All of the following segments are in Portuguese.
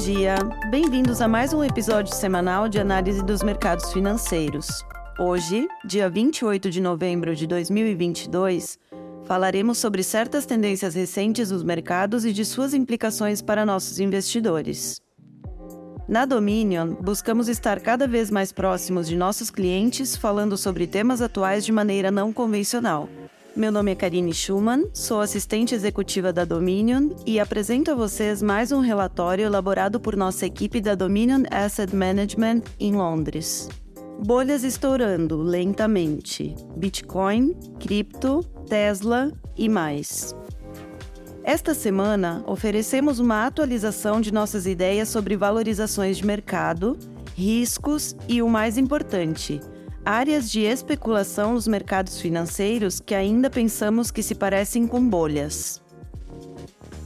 dia! Bem-vindos a mais um episódio semanal de análise dos mercados financeiros. Hoje, dia 28 de novembro de 2022, falaremos sobre certas tendências recentes nos mercados e de suas implicações para nossos investidores. Na Dominion, buscamos estar cada vez mais próximos de nossos clientes, falando sobre temas atuais de maneira não convencional. Meu nome é Karine Schumann, sou assistente executiva da Dominion e apresento a vocês mais um relatório elaborado por nossa equipe da Dominion Asset Management em Londres. Bolhas estourando lentamente: Bitcoin, cripto, Tesla e mais. Esta semana, oferecemos uma atualização de nossas ideias sobre valorizações de mercado, riscos e o mais importante, áreas de especulação nos mercados financeiros que ainda pensamos que se parecem com bolhas.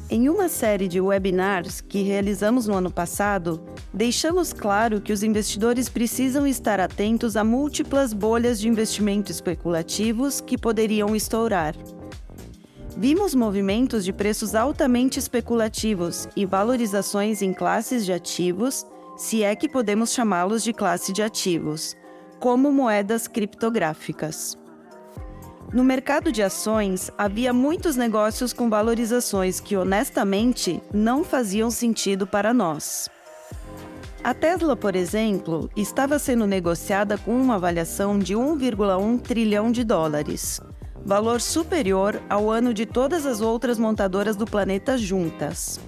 Em uma série de webinars que realizamos no ano passado, deixamos claro que os investidores precisam estar atentos a múltiplas bolhas de investimento especulativos que poderiam estourar. Vimos movimentos de preços altamente especulativos e valorizações em classes de ativos, se é que podemos chamá-los de classe de ativos, como moedas criptográficas. No mercado de ações, havia muitos negócios com valorizações que, honestamente, não faziam sentido para nós. A Tesla, por exemplo, estava sendo negociada com uma avaliação de 1,1 trilhão de dólares, valor superior ao ano de todas as outras montadoras do planeta juntas.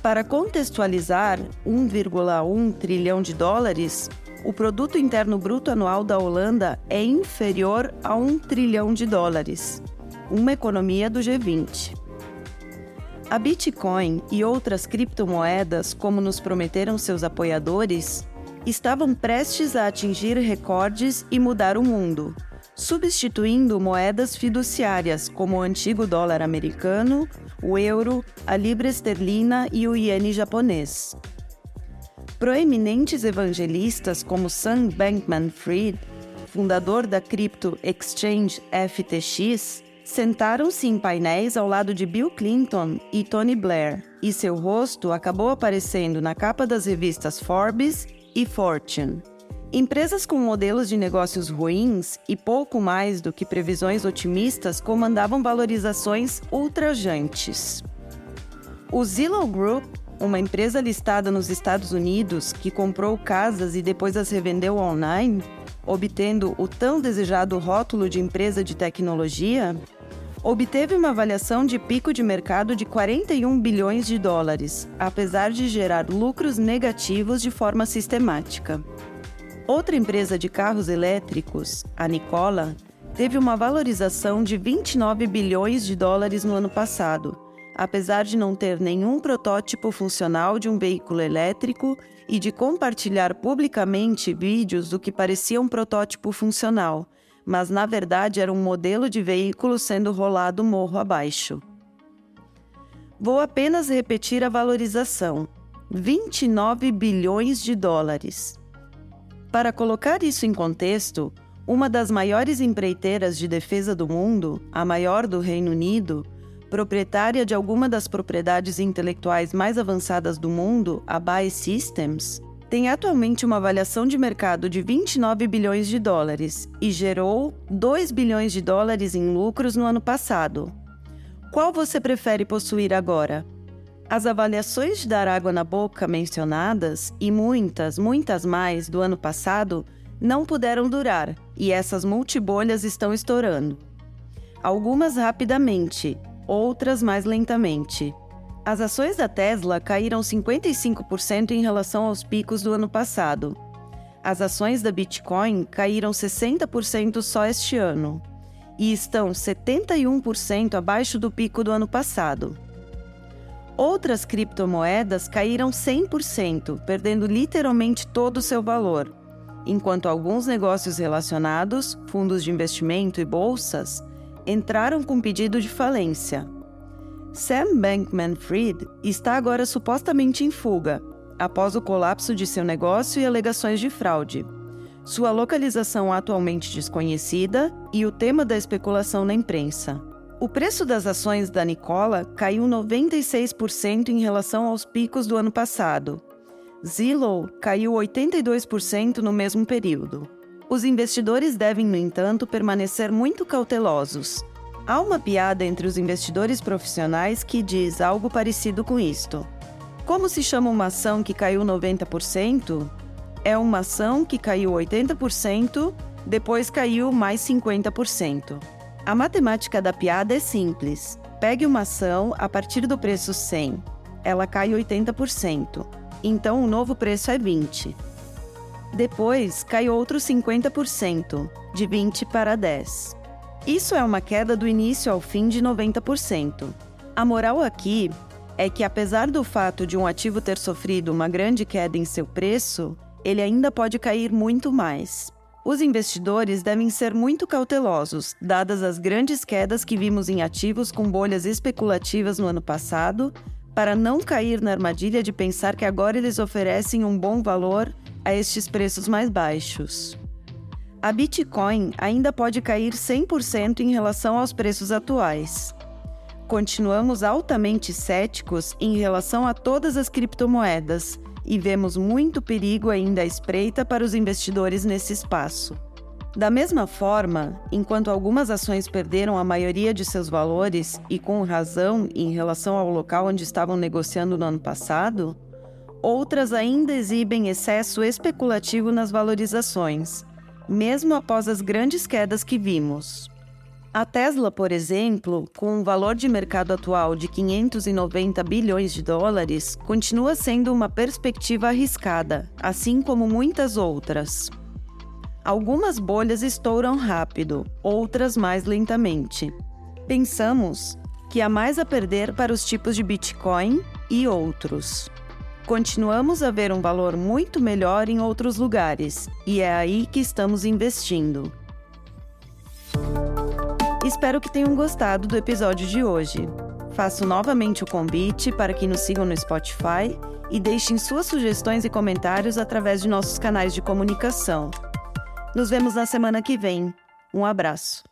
Para contextualizar, 1,1 trilhão de dólares o produto interno bruto anual da Holanda é inferior a um trilhão de dólares, uma economia do G20. A Bitcoin e outras criptomoedas, como nos prometeram seus apoiadores, estavam prestes a atingir recordes e mudar o mundo, substituindo moedas fiduciárias como o antigo dólar americano, o euro, a libra esterlina e o iene japonês. Proeminentes evangelistas como Sam Bankman-Fried, fundador da Crypto Exchange FTX, sentaram-se em painéis ao lado de Bill Clinton e Tony Blair, e seu rosto acabou aparecendo na capa das revistas Forbes e Fortune. Empresas com modelos de negócios ruins e pouco mais do que previsões otimistas comandavam valorizações ultrajantes. O Zillow Group uma empresa listada nos Estados Unidos que comprou casas e depois as revendeu online, obtendo o tão desejado rótulo de empresa de tecnologia, obteve uma avaliação de pico de mercado de 41 bilhões de dólares, apesar de gerar lucros negativos de forma sistemática. Outra empresa de carros elétricos, a Nikola, teve uma valorização de 29 bilhões de dólares no ano passado apesar de não ter nenhum protótipo funcional de um veículo elétrico e de compartilhar publicamente vídeos do que parecia um protótipo funcional, mas na verdade era um modelo de veículo sendo rolado morro abaixo. Vou apenas repetir a valorização: 29 bilhões de dólares. Para colocar isso em contexto, uma das maiores empreiteiras de defesa do mundo, a maior do Reino Unido, proprietária de alguma das propriedades intelectuais mais avançadas do mundo, a Bae Systems, tem atualmente uma avaliação de mercado de 29 bilhões de dólares e gerou 2 bilhões de dólares em lucros no ano passado. Qual você prefere possuir agora? As avaliações de dar água na boca mencionadas e muitas, muitas mais do ano passado não puderam durar e essas multibolhas estão estourando. Algumas rapidamente, outras mais lentamente. As ações da Tesla caíram 55% em relação aos picos do ano passado. As ações da Bitcoin caíram 60% só este ano e estão 71% abaixo do pico do ano passado. Outras criptomoedas caíram 100%, perdendo literalmente todo o seu valor, enquanto alguns negócios relacionados, fundos de investimento e bolsas, entraram com pedido de falência. Sam Bankman-Fried está agora supostamente em fuga, após o colapso de seu negócio e alegações de fraude. Sua localização atualmente desconhecida e o tema da especulação na imprensa. O preço das ações da Nicola caiu 96% em relação aos picos do ano passado. Zillow caiu 82% no mesmo período. Os investidores devem, no entanto, permanecer muito cautelosos. Há uma piada entre os investidores profissionais que diz algo parecido com isto. Como se chama uma ação que caiu 90%? É uma ação que caiu 80%, depois caiu mais 50%. A matemática da piada é simples. Pegue uma ação a partir do preço 100. Ela cai 80%. Então o novo preço é 20. Depois cai outro 50%, de 20 para 10. Isso é uma queda do início ao fim de 90%. A moral aqui é que, apesar do fato de um ativo ter sofrido uma grande queda em seu preço, ele ainda pode cair muito mais. Os investidores devem ser muito cautelosos, dadas as grandes quedas que vimos em ativos com bolhas especulativas no ano passado, para não cair na armadilha de pensar que agora eles oferecem um bom valor a estes preços mais baixos. A Bitcoin ainda pode cair 100% em relação aos preços atuais. Continuamos altamente céticos em relação a todas as criptomoedas e vemos muito perigo ainda à espreita para os investidores nesse espaço. Da mesma forma, enquanto algumas ações perderam a maioria de seus valores e com razão em relação ao local onde estavam negociando no ano passado, outras ainda exibem excesso especulativo nas valorizações, mesmo após as grandes quedas que vimos. A Tesla, por exemplo, com um valor de mercado atual de 590 bilhões de dólares, continua sendo uma perspectiva arriscada, assim como muitas outras. Algumas bolhas estouram rápido, outras mais lentamente. Pensamos que há mais a perder para os tipos de Bitcoin e outros. Continuamos a ver um valor muito melhor em outros lugares, e é aí que estamos investindo. Espero que tenham gostado do episódio de hoje. Faço novamente o convite para que nos sigam no Spotify e deixem suas sugestões e comentários através de nossos canais de comunicação. Nos vemos na semana que vem. Um abraço.